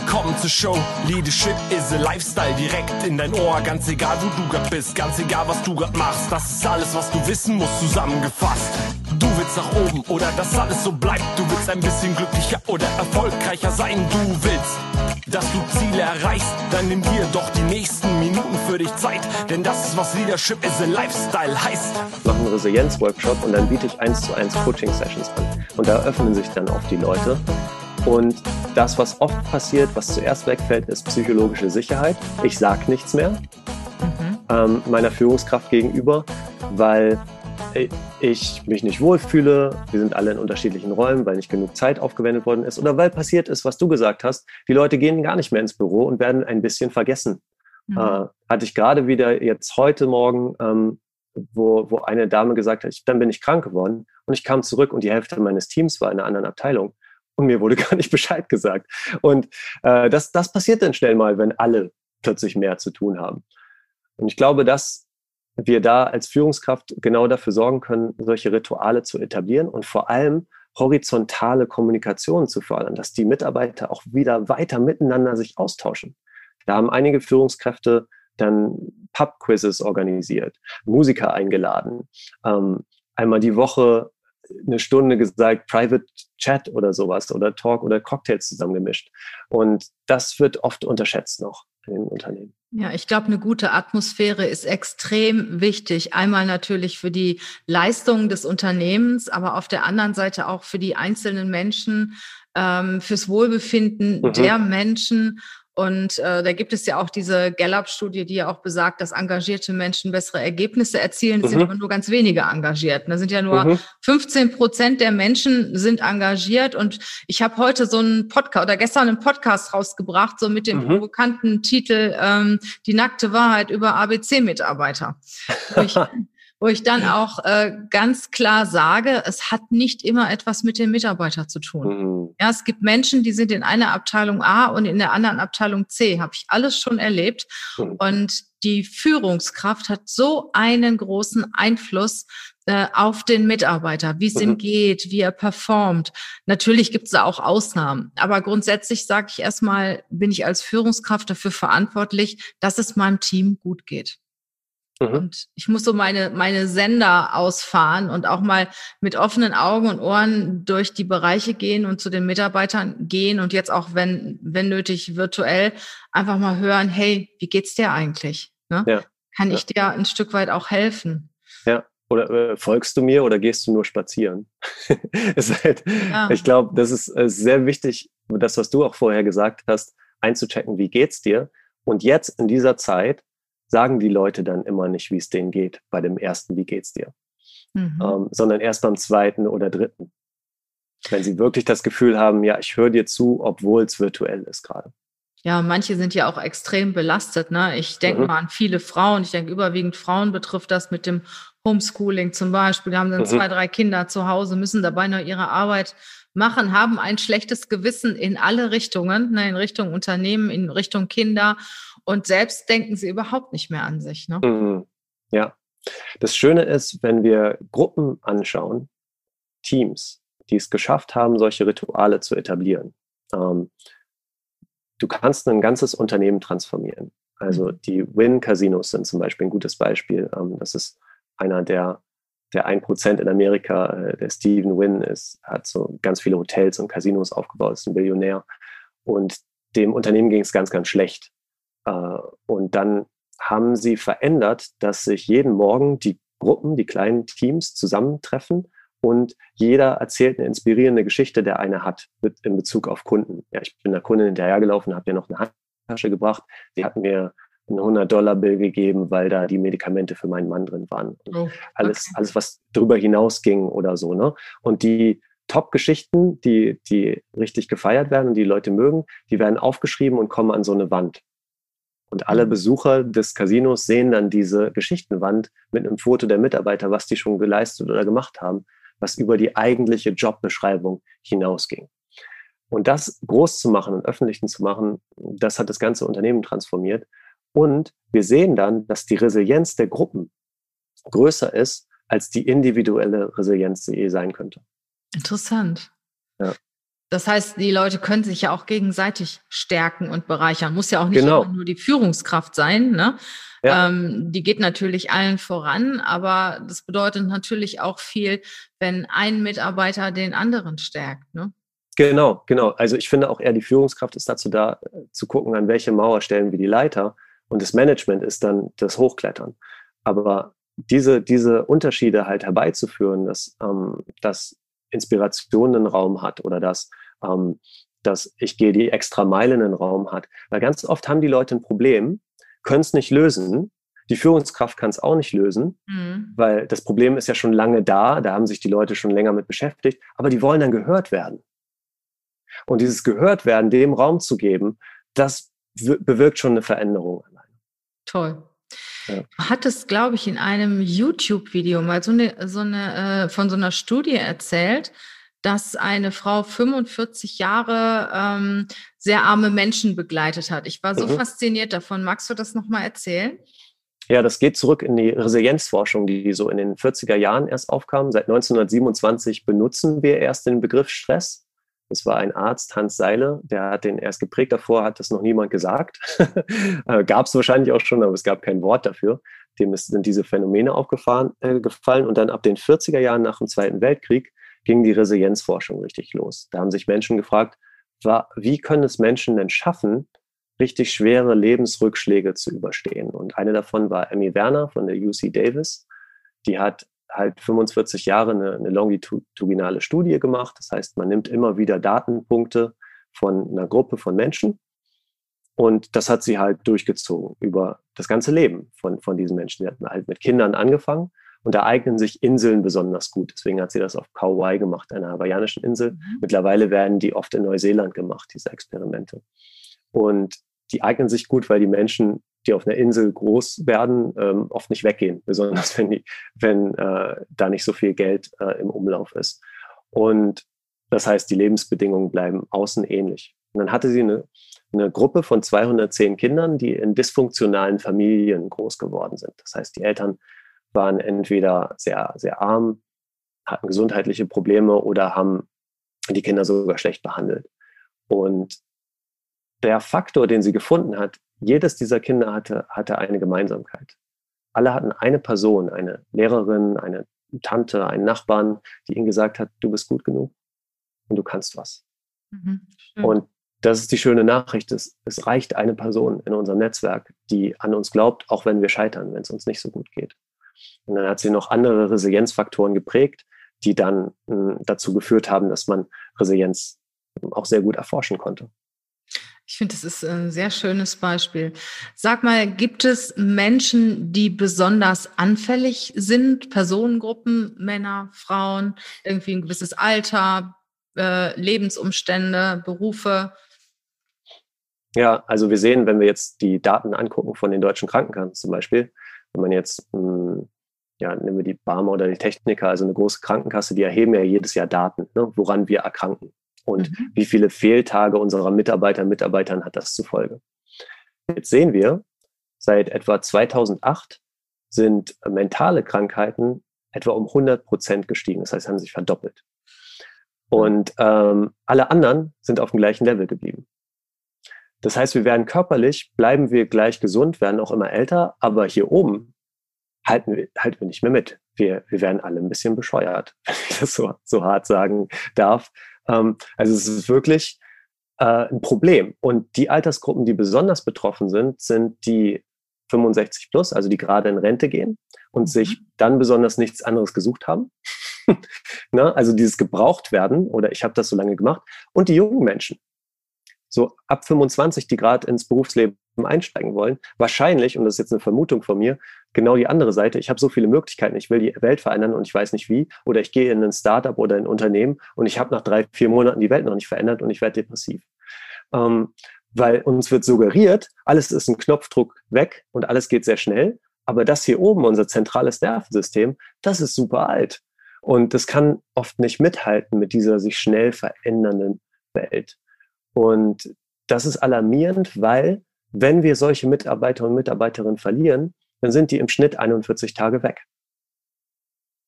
willkommen zur Show. Leadership is a Lifestyle direkt in dein Ohr. Ganz egal, wo du grad bist, ganz egal, was du grad machst. Das ist alles, was du wissen musst, zusammengefasst. Du willst nach oben oder dass alles so bleibt. Du willst ein bisschen glücklicher oder erfolgreicher sein. Du willst, dass du Ziele erreichst. Dann nimm dir doch die nächsten Minuten für dich Zeit. Denn das ist, was Leadership is a Lifestyle heißt. Ich mache einen Resilienz-Workshop und dann biete ich eins zu eins Coaching-Sessions an. Und da öffnen sich dann auch die Leute. Und das, was oft passiert, was zuerst wegfällt, ist psychologische Sicherheit. Ich sage nichts mehr mhm. ähm, meiner Führungskraft gegenüber, weil ich mich nicht wohlfühle, wir sind alle in unterschiedlichen Räumen, weil nicht genug Zeit aufgewendet worden ist oder weil passiert ist, was du gesagt hast, die Leute gehen gar nicht mehr ins Büro und werden ein bisschen vergessen. Mhm. Äh, hatte ich gerade wieder jetzt heute Morgen, ähm, wo, wo eine Dame gesagt hat, dann bin ich krank geworden und ich kam zurück und die Hälfte meines Teams war in einer anderen Abteilung und mir wurde gar nicht Bescheid gesagt. Und äh, das, das passiert dann schnell mal, wenn alle plötzlich mehr zu tun haben. Und ich glaube, dass wir da als Führungskraft genau dafür sorgen können, solche Rituale zu etablieren und vor allem horizontale Kommunikation zu fördern, dass die Mitarbeiter auch wieder weiter miteinander sich austauschen. Da haben einige Führungskräfte dann Pub-Quizzes organisiert, Musiker eingeladen, ähm, einmal die Woche eine Stunde gesagt, Private Chat oder sowas oder Talk oder Cocktails zusammengemischt. Und das wird oft unterschätzt noch in den Unternehmen. Ja, ich glaube, eine gute Atmosphäre ist extrem wichtig. Einmal natürlich für die Leistungen des Unternehmens, aber auf der anderen Seite auch für die einzelnen Menschen, ähm, fürs Wohlbefinden mhm. der Menschen und äh, da gibt es ja auch diese Gallup-Studie, die ja auch besagt, dass engagierte Menschen bessere Ergebnisse erzielen. Es mhm. sind aber nur ganz wenige engagiert. Da sind ja nur mhm. 15 Prozent der Menschen sind engagiert. Und ich habe heute so einen Podcast oder gestern einen Podcast rausgebracht, so mit dem mhm. provokanten Titel ähm, Die nackte Wahrheit über ABC-Mitarbeiter. wo ich dann auch äh, ganz klar sage, es hat nicht immer etwas mit dem Mitarbeiter zu tun. Mhm. Ja, es gibt Menschen, die sind in einer Abteilung A und in der anderen Abteilung C. Habe ich alles schon erlebt. Mhm. Und die Führungskraft hat so einen großen Einfluss äh, auf den Mitarbeiter, wie es mhm. ihm geht, wie er performt. Natürlich gibt es da auch Ausnahmen, aber grundsätzlich sage ich erstmal, bin ich als Führungskraft dafür verantwortlich, dass es meinem Team gut geht. Mhm. Und ich muss so meine, meine Sender ausfahren und auch mal mit offenen Augen und Ohren durch die Bereiche gehen und zu den Mitarbeitern gehen und jetzt auch, wenn, wenn nötig, virtuell einfach mal hören, hey, wie geht's dir eigentlich? Ne? Ja. Kann ja. ich dir ein Stück weit auch helfen? Ja. Oder äh, folgst du mir oder gehst du nur spazieren? halt, ja. Ich glaube, das ist äh, sehr wichtig, das, was du auch vorher gesagt hast, einzuchecken, wie geht's dir? Und jetzt in dieser Zeit sagen die Leute dann immer nicht, wie es denen geht bei dem ersten, wie geht's dir, mhm. ähm, sondern erst beim zweiten oder dritten. Wenn sie wirklich das Gefühl haben, ja, ich höre dir zu, obwohl es virtuell ist gerade. Ja, manche sind ja auch extrem belastet. Ne? Ich denke mhm. mal an viele Frauen. Ich denke, überwiegend Frauen betrifft das mit dem Homeschooling zum Beispiel. Die haben dann mhm. zwei, drei Kinder zu Hause, müssen dabei noch ihre Arbeit machen, haben ein schlechtes Gewissen in alle Richtungen, ne? in Richtung Unternehmen, in Richtung Kinder und selbst denken sie überhaupt nicht mehr an sich. Ne? Mhm. Ja. Das Schöne ist, wenn wir Gruppen anschauen, Teams, die es geschafft haben, solche Rituale zu etablieren. Ähm, du kannst ein ganzes Unternehmen transformieren. Also mhm. die Win-Casinos sind zum Beispiel ein gutes Beispiel. Ähm, das ist einer der, der 1% in Amerika, äh, der Steven Wynn ist, hat so ganz viele Hotels und Casinos aufgebaut, ist ein Billionär. Und dem Unternehmen ging es ganz, ganz schlecht. Äh, und dann haben sie verändert, dass sich jeden Morgen die Gruppen, die kleinen Teams zusammentreffen und jeder erzählt eine inspirierende Geschichte, der eine hat mit, in Bezug auf Kunden. Ja, ich bin der Kundin hinterhergelaufen, habe ihr noch eine Handtasche gebracht. Sie hat mir einen 100-Dollar-Bill gegeben, weil da die Medikamente für meinen Mann drin waren. Oh, okay. Alles, alles, was darüber hinausging oder so. Ne? Und die Top-Geschichten, die, die richtig gefeiert werden und die Leute mögen, die werden aufgeschrieben und kommen an so eine Wand. Und alle mhm. Besucher des Casinos sehen dann diese Geschichtenwand mit einem Foto der Mitarbeiter, was die schon geleistet oder gemacht haben, was über die eigentliche Jobbeschreibung hinausging. Und das groß zu machen und öffentlich zu machen, das hat das ganze Unternehmen transformiert. Und wir sehen dann, dass die Resilienz der Gruppen größer ist, als die individuelle Resilienz, die eh sein könnte. Interessant. Ja. Das heißt, die Leute können sich ja auch gegenseitig stärken und bereichern. Muss ja auch nicht Genau. immer nur die Führungskraft sein. Ne? Ja. Ähm, die geht natürlich allen voran, aber das bedeutet natürlich auch viel, wenn ein Mitarbeiter den anderen stärkt. Ne? Genau, genau. Also ich finde auch eher die Führungskraft ist dazu da, zu gucken, an welche Mauer stellen wir die Leiter. Und das Management ist dann das Hochklettern. Aber diese, diese Unterschiede halt herbeizuführen, dass, ähm, dass Inspiration einen Raum hat oder dass, ähm, dass ich gehe die extra Meile in den Raum hat. Weil ganz oft haben die Leute ein Problem, können es nicht lösen. Die Führungskraft kann es auch nicht lösen, Mhm. weil das Problem ist ja schon lange da, da haben sich die Leute schon länger mit beschäftigt, aber die wollen dann gehört werden. Und dieses gehört werden, dem Raum zu geben, das bewirkt schon eine Veränderung. Toll. Ja. Du hattest, glaube ich, in einem YouTube-Video mal so eine, so eine, äh, von so einer Studie erzählt, dass eine Frau 45 Jahre ähm, sehr arme Menschen begleitet hat. Ich war so Mhm. fasziniert davon. Magst du das nochmal erzählen? Ja, das geht zurück in die Resilienzforschung, die so in den 40er Jahren erst aufkam. Seit 1927 benutzen wir erst den Begriff Stress. Das war ein Arzt, Hans Seile, der hat den erst geprägt. Davor hat das noch niemand gesagt. gab es wahrscheinlich auch schon, aber es gab kein Wort dafür. Dem sind diese Phänomene aufgefahren, äh. Und dann ab den 40er Jahren nach dem Zweiten Weltkrieg ging die Resilienzforschung richtig los. Da haben sich Menschen gefragt, war, wie können es Menschen denn schaffen, richtig schwere Lebensrückschläge zu überstehen. Und eine davon war Emmy Werner von der UC Davis. Die hat halt 45 Jahre eine, eine longitudinale Studie gemacht. Das heißt, man nimmt immer wieder Datenpunkte von einer Gruppe von Menschen und das hat sie halt durchgezogen über das ganze Leben von, von diesen Menschen. Sie hatten halt mit Kindern angefangen und da eignen sich Inseln besonders gut. Deswegen hat sie das auf Kauai gemacht, einer hawaiianischen Insel. Mhm. Mittlerweile werden die oft in Neuseeland gemacht, diese Experimente. Und die eignen sich gut, weil die Menschen, die auf einer Insel groß werden, ähm, oft nicht weggehen, besonders wenn, die, wenn äh, da nicht so viel Geld äh, im Umlauf ist. Und das heißt, die Lebensbedingungen bleiben außen ähnlich. Und dann hatte sie eine, eine Gruppe von 210 Kindern, die in dysfunktionalen Familien groß geworden sind. Das heißt, die Eltern waren entweder sehr, sehr arm, hatten gesundheitliche Probleme oder haben die Kinder sogar schlecht behandelt. Und der Faktor, den sie gefunden hat, jedes dieser Kinder hatte, hatte eine Gemeinsamkeit. Alle hatten eine Person, eine Lehrerin, eine Tante, einen Nachbarn, die ihnen gesagt hat, du bist gut genug und du kannst was. Mhm. Und das ist die schöne Nachricht. Es, es reicht eine Person in unserem Netzwerk, die an uns glaubt, auch wenn wir scheitern, wenn es uns nicht so gut geht. Und dann hat sie noch andere Resilienzfaktoren geprägt, die dann mh, dazu geführt haben, dass man Resilienz auch sehr gut erforschen konnte. Ich finde, das ist ein sehr schönes Beispiel. Sag mal, gibt es Menschen, die besonders anfällig sind? Personengruppen, Männer, Frauen, irgendwie ein gewisses Alter, äh, Lebensumstände, Berufe? Ja, also wir sehen, wenn wir jetzt die Daten angucken von den deutschen Krankenkassen zum Beispiel, wenn man jetzt, mh, ja, nehmen wir die Barmer oder die Techniker, also eine große Krankenkasse, die erheben ja jedes Jahr Daten, ne, woran wir erkranken und Mhm. wie viele Fehltage unserer Mitarbeiter und Mitarbeitern hat das zur Folge. Jetzt sehen wir, seit etwa 2008 sind mentale Krankheiten etwa um 100 Prozent gestiegen. Das heißt, haben sich verdoppelt. Und ähm, alle anderen sind auf dem gleichen Level geblieben. Das heißt, wir werden körperlich, bleiben wir gleich gesund, werden auch immer älter, aber hier oben halten wir, halten wir nicht mehr mit. Wir, wir werden alle ein bisschen bescheuert, wenn ich das so, so hart sagen darf. Ähm, also es ist wirklich äh, ein Problem. Und die Altersgruppen, die besonders betroffen sind, sind die 65 plus, also die gerade in Rente gehen und Mhm. sich dann besonders nichts anderes gesucht haben. ne? Also dieses gebraucht werden oder ich habe das so lange gemacht. Und die jungen Menschen, so ab 25, die gerade ins Berufsleben einsteigen wollen, wahrscheinlich, und das ist jetzt eine Vermutung von mir, genau die andere Seite, ich habe so viele Möglichkeiten, ich will die Welt verändern und ich weiß nicht wie, oder ich gehe in ein Startup oder ein Unternehmen und ich habe nach drei, vier Monaten die Welt noch nicht verändert und ich werde depressiv. Ähm, weil uns wird suggeriert, alles ist ein Knopfdruck weg und alles geht sehr schnell, aber das hier oben, unser zentrales Nervensystem, das ist super alt. Und das kann oft nicht mithalten mit dieser sich schnell verändernden Welt. Und das ist alarmierend, weil wenn wir solche Mitarbeiter und Mitarbeiterinnen verlieren, dann sind die im Schnitt 41 Tage weg.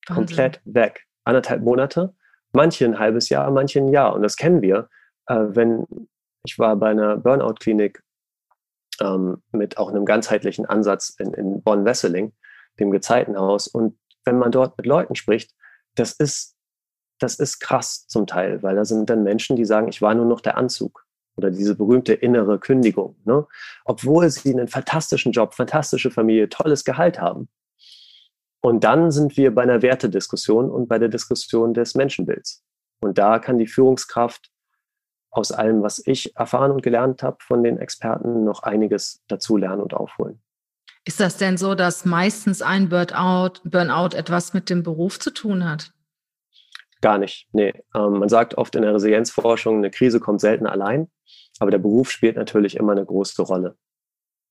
Wahnsinn. Komplett weg. Anderthalb Monate, manche ein halbes Jahr, manche ein Jahr. Und das kennen wir. äh, wenn ich war bei einer Burnout-Klinik ähm, mit auch einem ganzheitlichen Ansatz in, in Bonn-Wesseling, dem Gezeitenhaus. Und wenn man dort mit Leuten spricht, das ist, das ist krass zum Teil, weil da sind dann Menschen, die sagen, ich war nur noch der Anzug oder diese berühmte innere Kündigung, ne? obwohl sie einen fantastischen Job, fantastische Familie, tolles Gehalt haben. Und dann sind wir bei einer Wertediskussion und bei der Diskussion des Menschenbilds. Und da kann die Führungskraft aus allem, was ich erfahren und gelernt habe von den Experten, noch einiges dazu lernen und aufholen. Ist das denn so, dass meistens ein Burnout, Burnout etwas mit dem Beruf zu tun hat? Gar nicht. Nee. Ähm, man sagt oft in der Resilienzforschung, eine Krise kommt selten allein, aber der Beruf spielt natürlich immer eine große Rolle.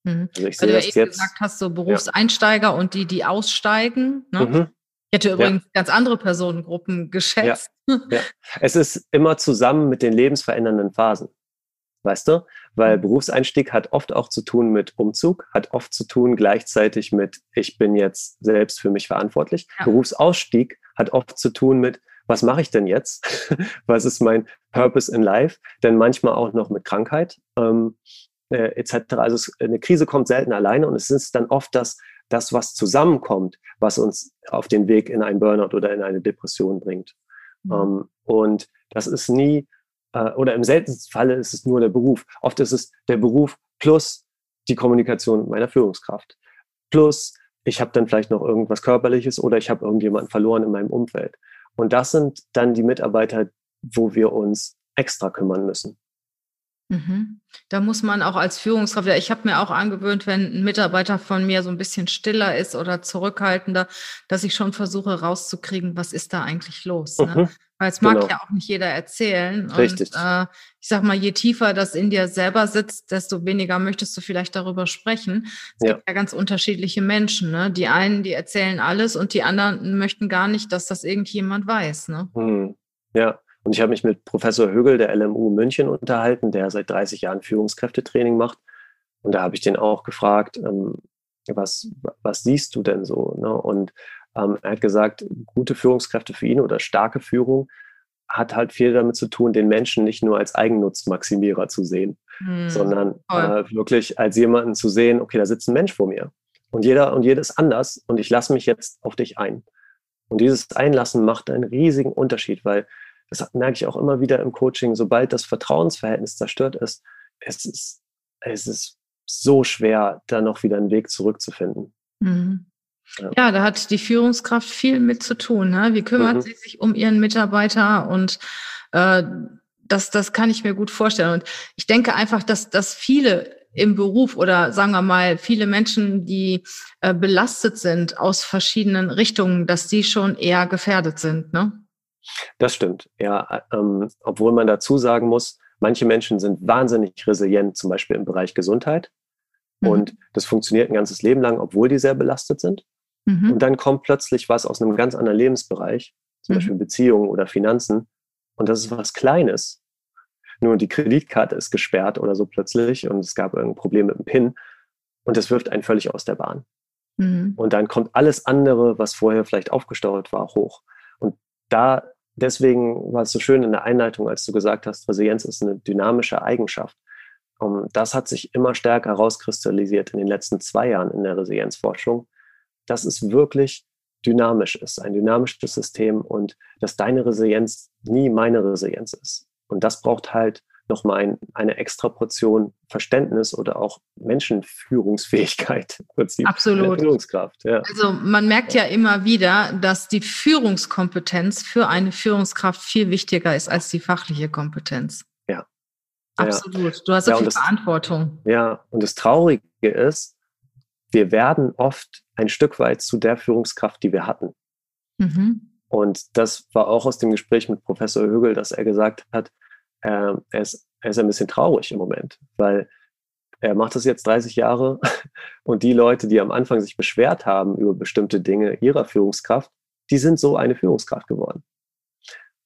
Mhm. Also ich sehe Weil du das ja jetzt, gesagt hast, so Berufseinsteiger ja. und die, die aussteigen. Ne? Mhm. Ich hätte übrigens ja. ganz andere Personengruppen geschätzt. Es ist immer zusammen mit den lebensverändernden Phasen. Weißt du? Weil mhm. Berufseinstieg hat oft auch zu tun mit Umzug, hat oft zu tun gleichzeitig mit, ich bin jetzt selbst für mich verantwortlich. Berufsausstieg hat oft zu tun mit, was mache ich denn jetzt? was ist mein Purpose in Life? Denn manchmal auch noch mit Krankheit ähm, äh, etc. Also es, eine Krise kommt selten alleine und es ist dann oft das, das, was zusammenkommt, was uns auf den Weg in einen Burnout oder in eine Depression bringt. Mhm. Ähm, und das ist nie, äh, oder im seltensten Falle ist es nur der Beruf. Oft ist es der Beruf plus die Kommunikation meiner Führungskraft. Plus, ich habe dann vielleicht noch irgendwas Körperliches oder ich habe irgendjemanden verloren in meinem Umfeld. Und das sind dann die Mitarbeiter, wo wir uns extra kümmern müssen. Mhm. Da muss man auch als Führungskraft, ich habe mir auch angewöhnt, wenn ein Mitarbeiter von mir so ein bisschen stiller ist oder zurückhaltender, dass ich schon versuche rauszukriegen, was ist da eigentlich los. Ne? Weil es mag genau. ja auch nicht jeder erzählen. Richtig. Und äh, ich sag mal, je tiefer das in dir selber sitzt, desto weniger möchtest du vielleicht darüber sprechen. Es ja. gibt ja ganz unterschiedliche Menschen. Ne? Die einen, die erzählen alles und die anderen möchten gar nicht, dass das irgendjemand weiß. Ne? Mhm. Ja, und ich habe mich mit Professor Högel der LMU München unterhalten, der seit 30 Jahren Führungskräftetraining macht. Und da habe ich den auch gefragt, ähm, was, was siehst du denn so? Ne? Und ähm, er hat gesagt, gute Führungskräfte für ihn oder starke Führung hat halt viel damit zu tun, den Menschen nicht nur als Eigennutzmaximierer zu sehen, hm, sondern äh, wirklich als jemanden zu sehen, okay, da sitzt ein Mensch vor mir. Und jeder und jeder ist anders und ich lasse mich jetzt auf dich ein. Und dieses Einlassen macht einen riesigen Unterschied, weil das merke ich auch immer wieder im Coaching, sobald das Vertrauensverhältnis zerstört ist, es ist, es ist so schwer, da noch wieder einen Weg zurückzufinden. Mhm. Ja. ja. da hat die Führungskraft viel mit zu tun. Ne? Wie kümmert mhm. sie sich um ihren Mitarbeiter? Und äh, das, das kann ich mir gut vorstellen. Und ich denke einfach, dass, dass viele im Beruf oder sagen wir mal viele Menschen, die äh, belastet sind aus verschiedenen Richtungen, dass die schon eher gefährdet sind. Ne? Das stimmt, ja. Ähm, obwohl man dazu sagen muss, manche Menschen sind wahnsinnig resilient, zum Beispiel im Bereich Gesundheit. Mhm. Und das funktioniert ein ganzes Leben lang, obwohl die sehr belastet sind. Mhm. Und dann kommt plötzlich was aus einem ganz anderen Lebensbereich, zum mhm. Beispiel Beziehungen oder Finanzen. Und das ist was Kleines. Nur die Kreditkarte ist gesperrt oder so plötzlich und es gab irgendein Problem mit dem PIN. Und das wirft einen völlig aus der Bahn. Mhm. Und dann kommt alles andere, was vorher vielleicht aufgestaut war, hoch. Und da deswegen war es so schön in der Einleitung, als du gesagt hast, Resilienz ist eine dynamische Eigenschaft. Um, das hat sich immer stärker herauskristallisiert in den letzten zwei Jahren in der Resilienzforschung, dass es wirklich dynamisch ist, ein dynamisches System und dass deine Resilienz nie meine Resilienz ist. Und das braucht halt nochmal ein, eine extra Portion Verständnis oder auch Menschenführungsfähigkeit im Prinzip. Absolut. Führungskraft, ja. Also man merkt ja immer wieder, dass die Führungskompetenz für eine Führungskraft viel wichtiger ist als die fachliche Kompetenz. Ja. Absolut. Du hast so ja, viel das, Verantwortung. Ja, und das Traurige ist, wir werden oft ein Stück weit zu der Führungskraft, die wir hatten. Mhm. Und das war auch aus dem Gespräch mit Professor Högel, dass er gesagt hat, äh, er, ist, er ist ein bisschen traurig im Moment, weil er macht das jetzt 30 Jahre und die Leute, die am Anfang sich beschwert haben über bestimmte Dinge ihrer Führungskraft, die sind so eine Führungskraft geworden.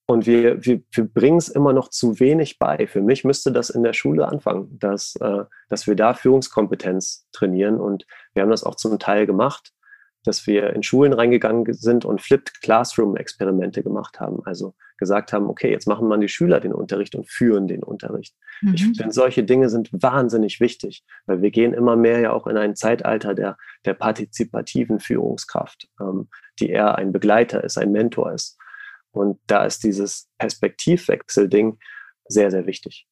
Und wir, wir, wir bringen es immer noch zu wenig bei. Für mich müsste das in der Schule anfangen, dass, äh, dass wir da Führungskompetenz trainieren. Und wir haben das auch zum Teil gemacht, dass wir in Schulen reingegangen sind und Flipped Classroom-Experimente gemacht haben. Also gesagt haben, okay, jetzt machen man die Schüler den Unterricht und führen den Unterricht. Mhm. Ich finde, solche Dinge sind wahnsinnig wichtig, weil wir gehen immer mehr ja auch in ein Zeitalter der, der partizipativen Führungskraft, ähm, die eher ein Begleiter ist, ein Mentor ist. Und da ist dieses Perspektivwechsel-Ding sehr, sehr wichtig.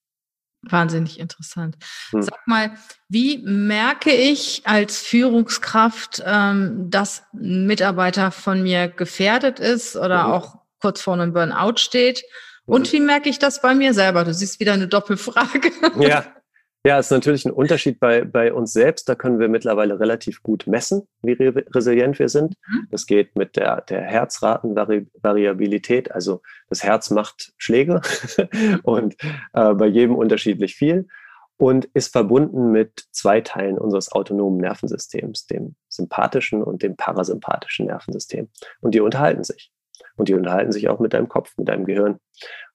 Wahnsinnig interessant. Hm. Sag mal, wie merke ich als Führungskraft, ähm, dass ein Mitarbeiter von mir gefährdet ist oder mhm. auch kurz vor einem Burnout steht? Und mhm. wie merke ich das bei mir selber? Du siehst wieder eine Doppelfrage. Ja, ja, es ist natürlich ein Unterschied bei, bei uns selbst. Da können wir mittlerweile relativ gut messen, wie re resilient wir sind. Mhm. Das geht mit der, der Herzratenvariabilität. Also das Herz macht Schläge und äh, bei jedem unterschiedlich viel und ist verbunden mit zwei Teilen unseres autonomen Nervensystems, dem sympathischen und dem parasympathischen Nervensystem. Und die unterhalten sich. Und die unterhalten sich auch mit deinem Kopf, mit deinem Gehirn.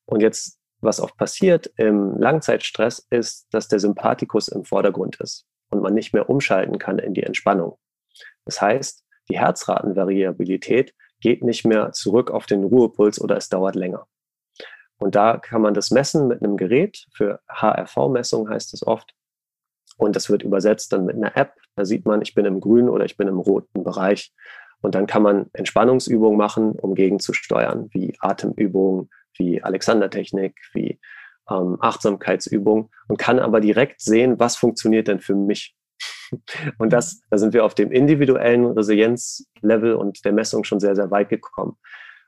Und jetzt was oft passiert im Langzeitstress ist, dass der Sympathikus im Vordergrund ist und man nicht mehr umschalten kann in die Entspannung. Das heißt, die Herzratenvariabilität geht nicht mehr zurück auf den Ruhepuls oder es dauert länger. Und da kann man das messen mit einem Gerät. Für HRV-Messung heißt es oft. Und das wird übersetzt dann mit einer App. Da sieht man, ich bin im grünen oder ich bin im roten Bereich. Und dann kann man Entspannungsübungen machen, um gegenzusteuern, wie Atemübungen, wie Alexander-Technik, wie ähm, Achtsamkeitsübung und kann aber direkt sehen, was funktioniert denn für mich. Und das, da sind wir auf dem individuellen Resilienzlevel und der Messung schon sehr, sehr weit gekommen.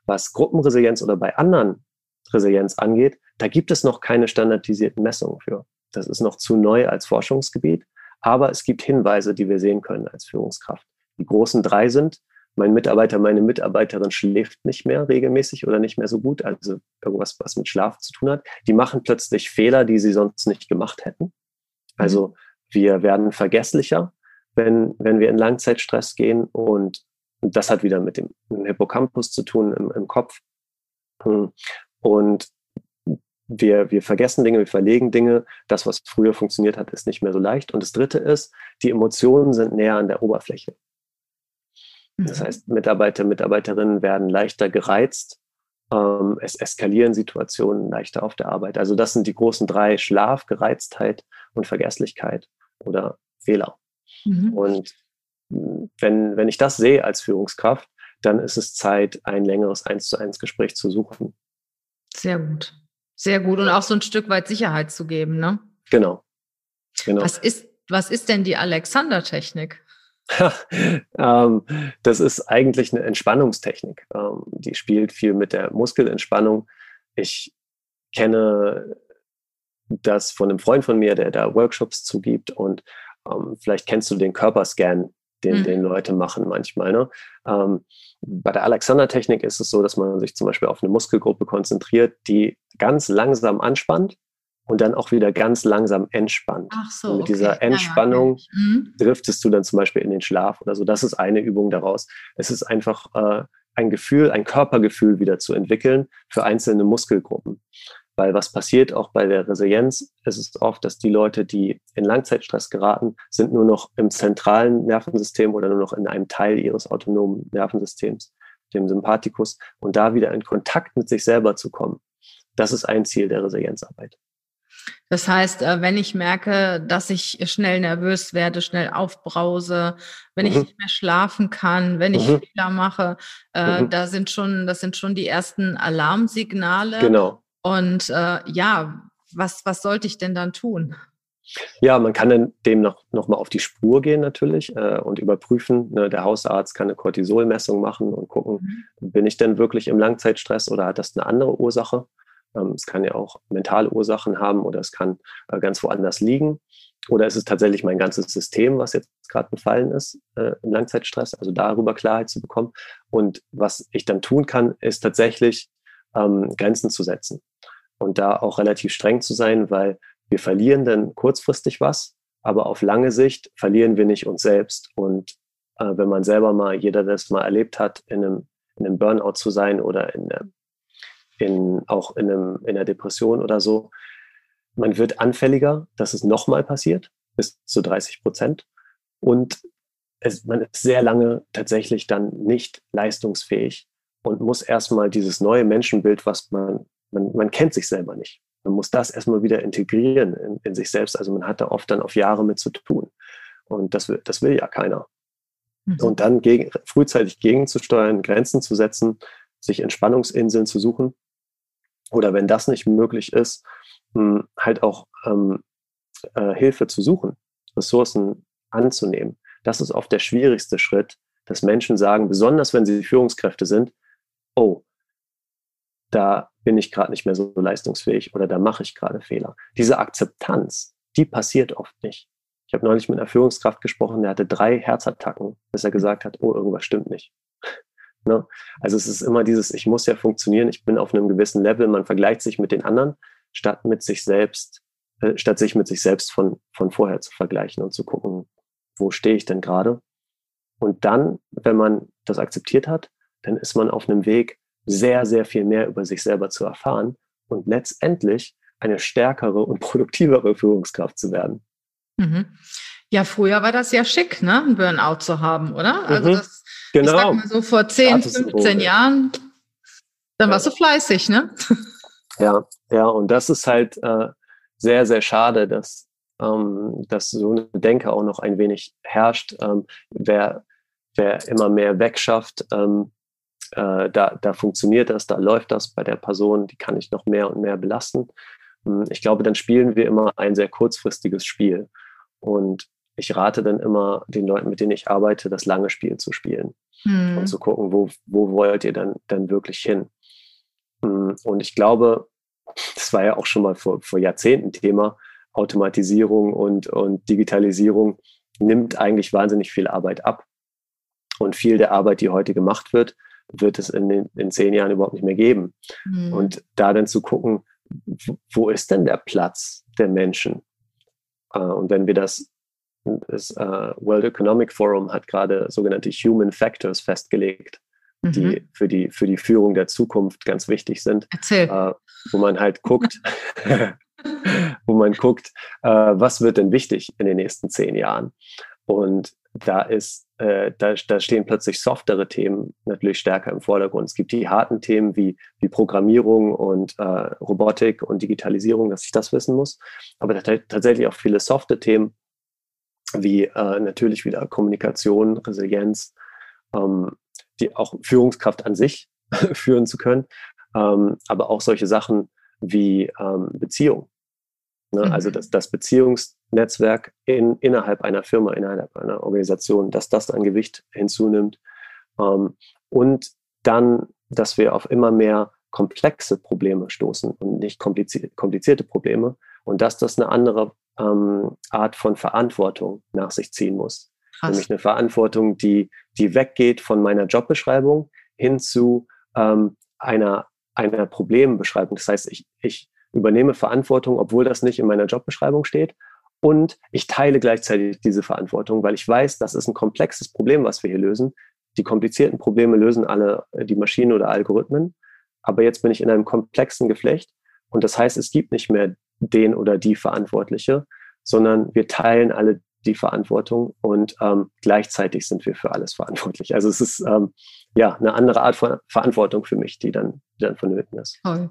Was Gruppenresilienz oder bei anderen Resilienz angeht, da gibt es noch keine standardisierten Messungen für. Das ist noch zu neu als Forschungsgebiet, aber es gibt Hinweise, die wir sehen können als Führungskraft. Die großen drei sind mein Mitarbeiter, meine Mitarbeiterin schläft nicht mehr regelmäßig oder nicht mehr so gut, also irgendwas, was mit Schlaf zu tun hat. Die machen plötzlich Fehler, die sie sonst nicht gemacht hätten. Also mhm. wir werden vergesslicher, wenn, wenn wir in Langzeitstress gehen und das hat wieder mit dem, mit dem Hippocampus zu tun im, im Kopf. Hm. Und wir, wir vergessen Dinge, wir verlegen Dinge. Das, was früher funktioniert hat, ist nicht mehr so leicht. Und das Dritte ist, die Emotionen sind näher an der Oberfläche. Das mhm. heißt, Mitarbeiter, Mitarbeiterinnen werden leichter gereizt. Ähm, es eskalieren Situationen leichter auf der Arbeit. Also das sind die großen drei, Schlaf, Gereiztheit und Vergesslichkeit oder Fehler. Mhm. Und hm, wenn, wenn ich das sehe als Führungskraft, dann ist es Zeit, ein längeres Eins zu eins Gespräch zu suchen. Sehr gut. Sehr gut. Und auch so ein Stück weit Sicherheit zu geben, ne? Genau. genau. Was ist, was ist denn die Alexander-Technik? ähm, das ist eigentlich eine Entspannungstechnik. Ähm, die spielt viel mit der Muskelentspannung. Ich kenne das von einem Freund von mir, der da Workshops zugibt und ähm, vielleicht kennst du den Körperscan, den, mhm. den Leute machen manchmal. Ne? Ähm, bei der Alexander-Technik ist es so, dass man sich zum Beispiel auf eine Muskelgruppe konzentriert, die ganz langsam anspannt und dann auch wieder ganz langsam entspannt. Ach so, und mit okay. dieser Entspannung ja, mhm. driftest du dann zum Beispiel in den Schlaf oder so. Das ist eine Übung daraus. Es ist einfach äh, ein Gefühl, ein Körpergefühl wieder zu entwickeln für einzelne Muskelgruppen. Weil was passiert auch bei der Resilienz, ist es oft, dass die Leute, die in Langzeitstress geraten, sind nur noch im zentralen Nervensystem oder nur noch in einem Teil ihres autonomen Nervensystems, dem Sympathikus, und da wieder in Kontakt mit sich selber zu kommen. Das ist ein Ziel der Resilienzarbeit. Das heißt, äh, wenn ich merke, dass ich schnell nervös werde, schnell aufbrause, wenn mhm. ich nicht mehr schlafen kann, wenn ich mhm. Fehler mache, äh, mhm. da sind schon, das sind schon die ersten Alarmsignale. Genau. Und äh, ja, was, was sollte ich denn dann tun? Ja, man kann dann dem noch, noch mal auf die Spur gehen natürlich äh, und überprüfen. Ne, der Hausarzt kann eine Cortisolmessung machen und gucken, mhm. bin ich denn wirklich im Langzeitstress oder hat das eine andere Ursache? Ähm, es kann ja auch mentale Ursachen haben oder es kann äh, ganz woanders liegen. Oder ist es tatsächlich mein ganzes System, was jetzt gerade befallen ist äh, im Langzeitstress, also darüber Klarheit zu bekommen. Und was ich dann tun kann, ist tatsächlich ähm, Grenzen zu setzen und da auch relativ streng zu sein, weil wir verlieren dann kurzfristig was, aber auf lange Sicht verlieren wir nicht uns selbst. Und äh, wenn man selber mal, jeder das mal erlebt hat, in einem, in einem Burnout zu sein oder in in, auch in, einem, in einer Depression oder so. Man wird anfälliger, dass es nochmal passiert, bis zu 30 Prozent. Und es, man ist sehr lange tatsächlich dann nicht leistungsfähig und muss erstmal dieses neue Menschenbild, was man, man, man kennt sich selber nicht. Man muss das erstmal wieder integrieren in, in sich selbst. Also man hat da oft dann auf Jahre mit zu tun. Und das will, das will ja keiner. Mhm. Und dann gegen, frühzeitig gegenzusteuern, Grenzen zu setzen, sich Entspannungsinseln zu suchen. Oder wenn das nicht möglich ist, hm, halt auch ähm, äh, Hilfe zu suchen, Ressourcen anzunehmen. Das ist oft der schwierigste Schritt, dass Menschen sagen, besonders wenn sie Führungskräfte sind, oh, da bin ich gerade nicht mehr so leistungsfähig oder da mache ich gerade Fehler. Diese Akzeptanz, die passiert oft nicht. Ich habe neulich mit einer Führungskraft gesprochen, der hatte drei Herzattacken, bis er gesagt hat, oh, irgendwas stimmt nicht. Ne? Also es ist immer dieses, ich muss ja funktionieren, ich bin auf einem gewissen Level, man vergleicht sich mit den anderen, statt mit sich selbst, äh, statt sich mit sich selbst von, von vorher zu vergleichen und zu gucken, wo stehe ich denn gerade? Und dann, wenn man das akzeptiert hat, dann ist man auf einem Weg, sehr, sehr viel mehr über sich selber zu erfahren und letztendlich eine stärkere und produktivere Führungskraft zu werden. Mhm. Ja, früher war das ja schick, ne, ein Burnout zu haben, oder? Also mhm. das, genau. ich sag mal so vor 10, 15 Jahren, dann warst du fleißig, ne? Ja, ja, und das ist halt äh, sehr, sehr schade, dass, ähm, dass so eine Denke auch noch ein wenig herrscht. Ähm, wer, wer immer mehr wegschafft, ähm, äh, da, da funktioniert das, da läuft das bei der Person, die kann ich noch mehr und mehr belasten. Hm, ich glaube, dann spielen wir immer ein sehr kurzfristiges Spiel. Und ich rate dann immer den Leuten, mit denen ich arbeite, das lange Spiel zu spielen hm. und zu gucken, wo, wo wollt ihr dann, dann wirklich hin. Hm, und ich glaube, das war ja auch schon mal vor, vor Jahrzehnten Thema, Automatisierung und, und Digitalisierung nimmt eigentlich wahnsinnig viel Arbeit ab. Und viel der Arbeit, die heute gemacht wird, wird es in, den, in zehn Jahren überhaupt nicht mehr geben. Mhm. Und da dann zu gucken, wo ist denn der Platz der Menschen? Äh, und wenn wir das, das uh, World Economic Forum hat gerade sogenannte Human Factors festgelegt, mhm. die für die für die Führung der Zukunft ganz wichtig sind, uh, wo man halt guckt, wo man guckt, uh, was wird denn wichtig in den nächsten zehn Jahren? Und da ist, äh, da, da stehen plötzlich softere Themen natürlich stärker im Vordergrund. Es gibt die harten Themen wie, wie Programmierung und äh, Robotik und Digitalisierung, dass ich das wissen muss. Aber tatsächlich auch viele softe Themen wie äh, natürlich wieder Kommunikation, Resilienz, ähm, die auch Führungskraft an sich führen zu können, ähm, aber auch solche Sachen wie ähm, Beziehung. Ne? Also mhm. Also das, das Beziehungsnetzwerk in, innerhalb einer Firma, innerhalb einer Organisation, dass das an Gewicht hinzunimmt. Ähm, und dann, dass wir auf immer mehr komplexe Probleme stoßen und nicht komplizierte, komplizierte Probleme und dass das eine andere ähm, Art von Verantwortung nach sich ziehen muss. Krass. Nämlich eine Verantwortung, die, die weggeht von meiner Jobbeschreibung hin zu ähm, einer, einer Problembeschreibung. Das heißt, ich, ich übernehme Verantwortung, obwohl das nicht in meiner Jobbeschreibung steht. Und ich teile gleichzeitig diese Verantwortung, weil ich weiß, das ist ein komplexes Problem, was wir hier lösen. Die komplizierten Probleme lösen alle äh, die Maschinen oder Algorithmen. Aber jetzt bin ich in einem komplexen Geflecht. Und das heißt, es gibt nicht mehr den oder die Verantwortliche, sondern wir teilen alle die Verantwortung und ähm, gleichzeitig sind wir für alles verantwortlich. Also es ist ähm, ja eine andere Art von Verantwortung für mich, die dann, die dann vonnöten ist. Toll.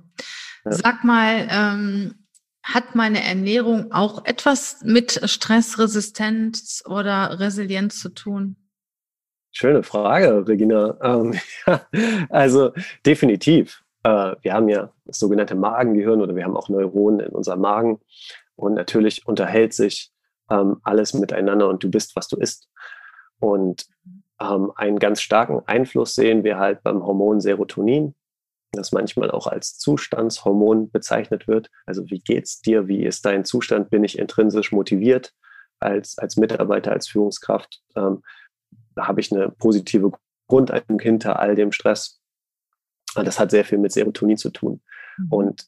Sag mal, ähm, hat meine Ernährung auch etwas mit Stressresistenz oder Resilienz zu tun? Schöne Frage, Regina. Ähm, ja, also definitiv. Äh, wir haben ja das sogenannte Magengehirn oder wir haben auch Neuronen in unserem Magen und natürlich unterhält sich ähm, alles miteinander und du bist, was du isst. Und ähm, einen ganz starken Einfluss sehen wir halt beim Hormon Serotonin das manchmal auch als Zustandshormon bezeichnet wird. Also wie geht's dir? Wie ist dein Zustand? Bin ich intrinsisch motiviert als, als Mitarbeiter, als Führungskraft? Ähm, habe ich eine positive Grundeinstellung hinter all dem Stress. Das hat sehr viel mit Serotonin zu tun. Mhm. Und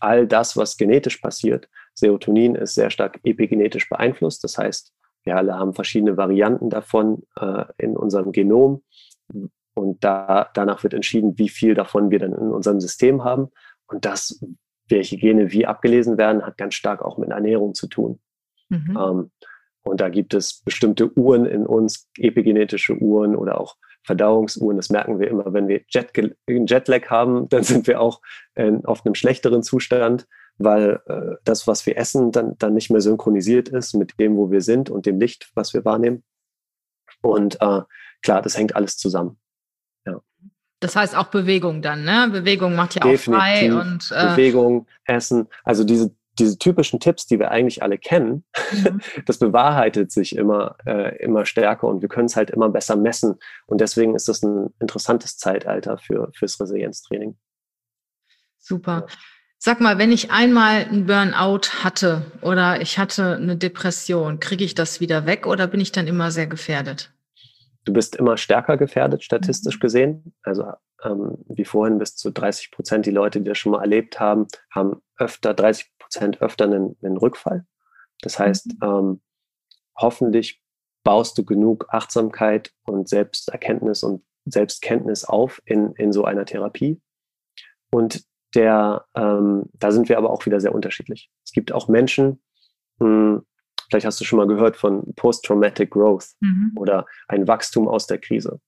all das, was genetisch passiert, Serotonin ist sehr stark epigenetisch beeinflusst. Das heißt, wir alle haben verschiedene Varianten davon äh, in unserem Genom. Und da, danach wird entschieden, wie viel davon wir dann in unserem System haben. Und das, welche Gene wie abgelesen werden, hat ganz stark auch mit Ernährung zu tun. Mhm. Ähm, Und da gibt es bestimmte Uhren in uns, epigenetische Uhren oder auch Verdauungsuhren. Das merken wir immer, wenn wir Jet Jetlag haben, dann sind wir auch in, auf einem schlechteren Zustand, weil äh, das, was wir essen, dann, dann nicht mehr synchronisiert ist mit dem, wo wir sind und dem Licht, was wir wahrnehmen. Und äh, klar, das hängt alles zusammen. Ja. Das heißt auch Bewegung dann, ne? Bewegung macht ja Definitiv. auch frei und äh Bewegung, Essen, also diese diese typischen Tipps, die wir eigentlich alle kennen, mhm. das bewahrheitet sich immer, äh, immer stärker und wir können es halt immer besser messen. Und deswegen ist das ein interessantes Zeitalter für, fürs Resilienztraining. Super. Sag mal, wenn ich einmal einen Burnout hatte oder ich hatte eine Depression, kriege ich das wieder weg oder bin ich dann immer sehr gefährdet? Du bist immer stärker gefährdet, statistisch mhm. gesehen. Also ähm, wie vorhin bis zu 30 Prozent die Leute, die das schon mal erlebt haben, haben öfter 30 Prozent öfter einen, einen, Rückfall. Das heißt, mhm. ähm, hoffentlich baust du genug Achtsamkeit und Selbsterkenntnis und Selbstkenntnis auf in, in so einer Therapie. Und der, ähm, da sind wir aber auch wieder sehr unterschiedlich. Es gibt auch Menschen, mh, hm, vielleicht hast du schon mal gehört von Post-Traumatic Growth mhm. oder ein Wachstum aus der Krise.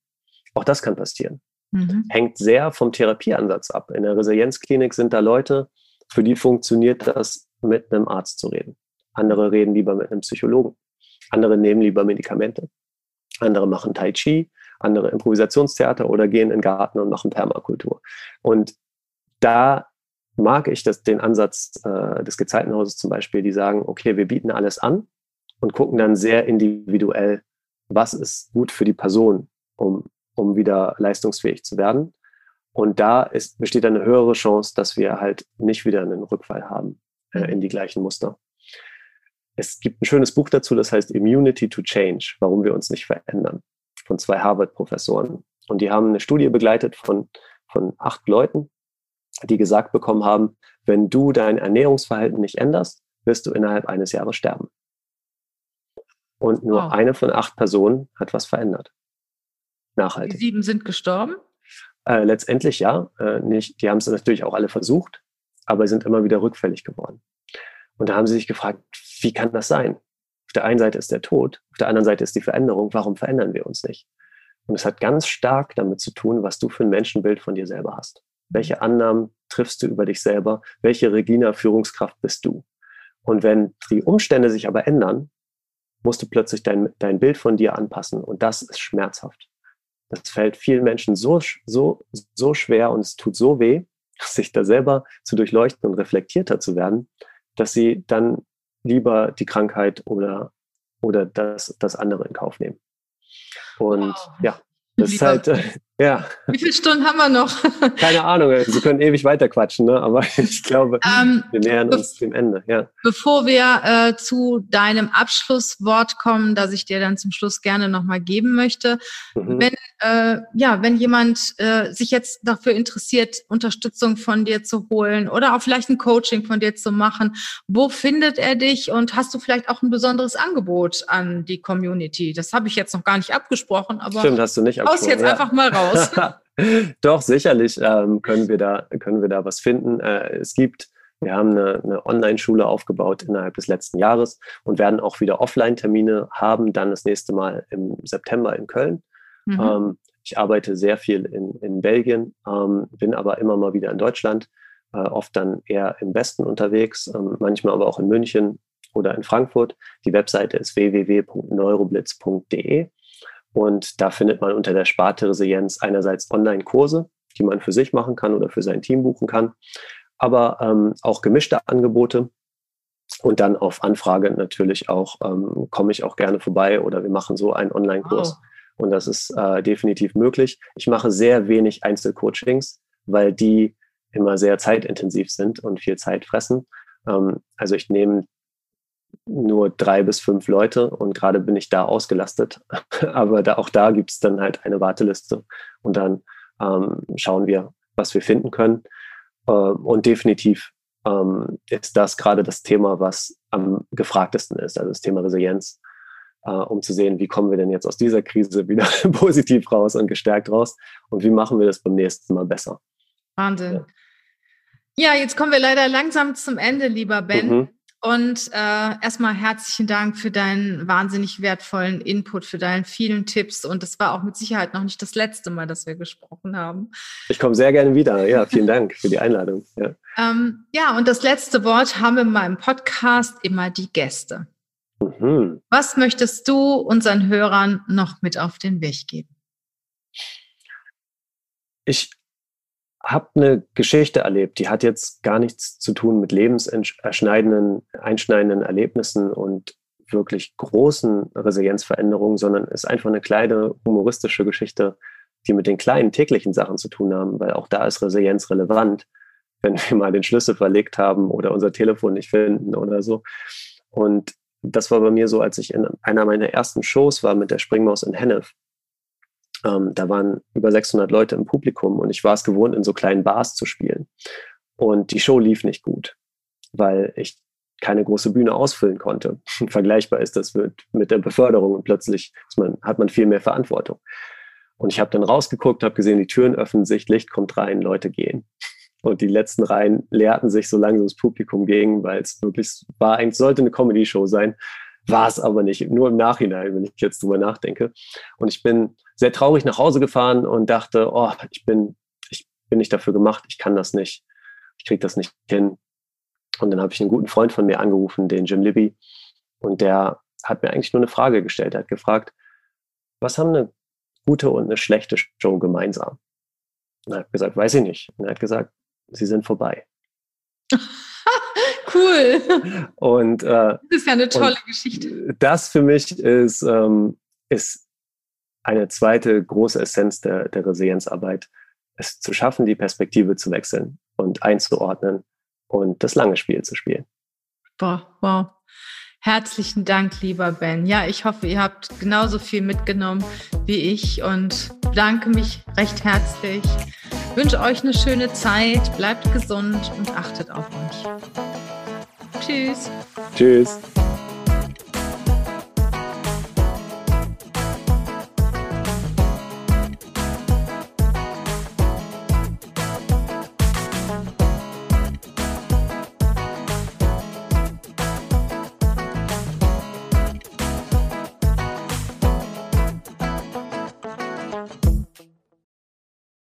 Auch das kann passieren. Mhm. Hängt sehr vom Therapieansatz ab. In der Resilienzklinik sind da Leute, für die funktioniert das, mit einem Arzt zu reden. Andere reden lieber mit einem Psychologen. Andere nehmen lieber Medikamente. Andere machen Tai Chi, andere Improvisationstheater oder gehen in den Garten und machen Permakultur. Und da mag ich das, den Ansatz äh, des Gezeitenhauses zum Beispiel, die sagen, okay, wir bieten alles an und gucken dann sehr individuell, was ist gut für die Person, um, um wieder leistungsfähig zu werden. Und da ist, besteht eine höhere Chance, dass wir halt nicht wieder einen Rückfall haben äh, mhm. in die gleichen Muster. Es gibt ein schönes Buch dazu, das heißt Immunity to Change, warum wir uns nicht verändern, von zwei Harvard-Professoren. Und die haben eine Studie begleitet von, von acht Leuten, die gesagt bekommen haben, wenn du dein Ernährungsverhalten nicht änderst, wirst du innerhalb eines Jahres sterben. Und nur wow. eine von acht Personen hat was verändert. Nachhaltig. Die sieben sind gestorben? Äh, letztendlich ja, äh, nicht. Die haben es natürlich auch alle versucht, aber sind immer wieder rückfällig geworden. Und da haben sie sich gefragt, wie kann das sein? Auf der einen Seite ist der Tod, auf der anderen Seite ist die Veränderung. Warum verändern wir uns nicht? Und es hat ganz stark damit zu tun, was du für ein Menschenbild von dir selber hast. Welche Annahmen triffst du über dich selber? Welche Regina-Führungskraft bist du? Und wenn die Umstände sich aber ändern, musst du plötzlich dein, dein Bild von dir anpassen. Und das ist schmerzhaft. Das fällt vielen Menschen so, so, so schwer und es tut so weh, sich da selber zu durchleuchten und reflektierter zu werden, dass sie dann lieber die Krankheit oder, oder das, das andere in Kauf nehmen. Und wow. ja, das ist halt, äh, ja. Wie viele Stunden haben wir noch? Keine Ahnung, Sie können ewig weiter quatschen, ne? aber ich glaube, ähm, wir nähern uns dem Ende. Ja. Bevor wir äh, zu deinem Abschlusswort kommen, das ich dir dann zum Schluss gerne nochmal geben möchte, mhm. wenn, äh, ja, wenn jemand äh, sich jetzt dafür interessiert, Unterstützung von dir zu holen oder auch vielleicht ein Coaching von dir zu machen, wo findet er dich und hast du vielleicht auch ein besonderes Angebot an die Community? Das habe ich jetzt noch gar nicht abgesprochen, aber Stimmt, hast du nicht Haus jetzt ja. einfach mal raus. Doch, sicherlich ähm, können, wir da, können wir da was finden. Äh, es gibt, wir haben eine, eine Online-Schule aufgebaut innerhalb des letzten Jahres und werden auch wieder Offline-Termine haben, dann das nächste Mal im September in Köln. Mhm. Ähm, ich arbeite sehr viel in, in Belgien, ähm, bin aber immer mal wieder in Deutschland, äh, oft dann eher im Westen unterwegs, ähm, manchmal aber auch in München oder in Frankfurt. Die Webseite ist www.neuroblitz.de. Und da findet man unter der Sparte Resilienz einerseits Online-Kurse, die man für sich machen kann oder für sein Team buchen kann, aber ähm, auch gemischte Angebote. Und dann auf Anfrage natürlich auch, ähm, komme ich auch gerne vorbei oder wir machen so einen Online-Kurs. Wow. Und das ist äh, definitiv möglich. Ich mache sehr wenig Einzelcoachings, weil die immer sehr zeitintensiv sind und viel Zeit fressen. Ähm, also ich nehme nur drei bis fünf Leute und gerade bin ich da ausgelastet. Aber da, auch da gibt es dann halt eine Warteliste und dann ähm, schauen wir, was wir finden können. Äh, und definitiv ähm, ist das gerade das Thema, was am gefragtesten ist, also das Thema Resilienz, äh, um zu sehen, wie kommen wir denn jetzt aus dieser Krise wieder positiv raus und gestärkt raus und wie machen wir das beim nächsten Mal besser. Wahnsinn. Ja. ja jetzt kommen wir leider langsam zum Ende, lieber Ben. Mhm. Und äh, erstmal herzlichen Dank für deinen wahnsinnig wertvollen Input, für deinen vielen Tipps. Und es war auch mit Sicherheit noch nicht das letzte Mal, dass wir gesprochen haben. Ich komme sehr gerne wieder. Ja, vielen Dank für die Einladung. Ja. Ähm, ja, und das letzte Wort haben wir in meinem Podcast immer die Gäste. Mhm. Was möchtest du unseren Hörern noch mit auf den Weg geben? Ich habe eine Geschichte erlebt, die hat jetzt gar nichts zu tun mit lebenserschneidenden, einschneidenden Erlebnissen und wirklich großen Resilienzveränderungen, sondern ist einfach eine kleine humoristische Geschichte, die mit den kleinen täglichen Sachen zu tun haben, weil auch da ist Resilienz relevant, wenn wir mal den Schlüssel verlegt haben oder unser Telefon nicht finden oder so. Und das war bei mir so, als ich in einer meiner ersten Shows war mit der Springmaus in Hennef. Ähm, da waren über 600 Leute im Publikum und ich war es gewohnt, in so kleinen Bars zu spielen. Und die Show lief nicht gut, weil ich keine große Bühne ausfüllen konnte. Vergleichbar ist das mit, mit der Beförderung und plötzlich man, hat man viel mehr Verantwortung. Und ich habe dann rausgeguckt, habe gesehen, die Türen öffnen sich, Licht kommt rein, Leute gehen. Und die letzten Reihen leerten sich, solange das Publikum ging, weil es wirklich war, eigentlich sollte eine Comedy-Show sein, war es aber nicht. Nur im Nachhinein, wenn ich jetzt drüber nachdenke. Und ich bin sehr traurig nach Hause gefahren und dachte, oh, ich bin, ich bin nicht dafür gemacht, ich kann das nicht, ich kriege das nicht hin. Und dann habe ich einen guten Freund von mir angerufen, den Jim Libby, und der hat mir eigentlich nur eine Frage gestellt. Er hat gefragt, was haben eine gute und eine schlechte Show gemeinsam? Und er hat gesagt, weiß ich nicht. Und er hat gesagt, sie sind vorbei. cool. Und äh, das ist ja eine tolle Geschichte. Das für mich ist, ähm, ist eine zweite große Essenz der, der Resilienzarbeit, es zu schaffen, die Perspektive zu wechseln und einzuordnen und das lange Spiel zu spielen. Boah, wow. Herzlichen Dank, lieber Ben. Ja, ich hoffe, ihr habt genauso viel mitgenommen wie ich und bedanke mich recht herzlich. Wünsche euch eine schöne Zeit, bleibt gesund und achtet auf euch. Tschüss. Tschüss.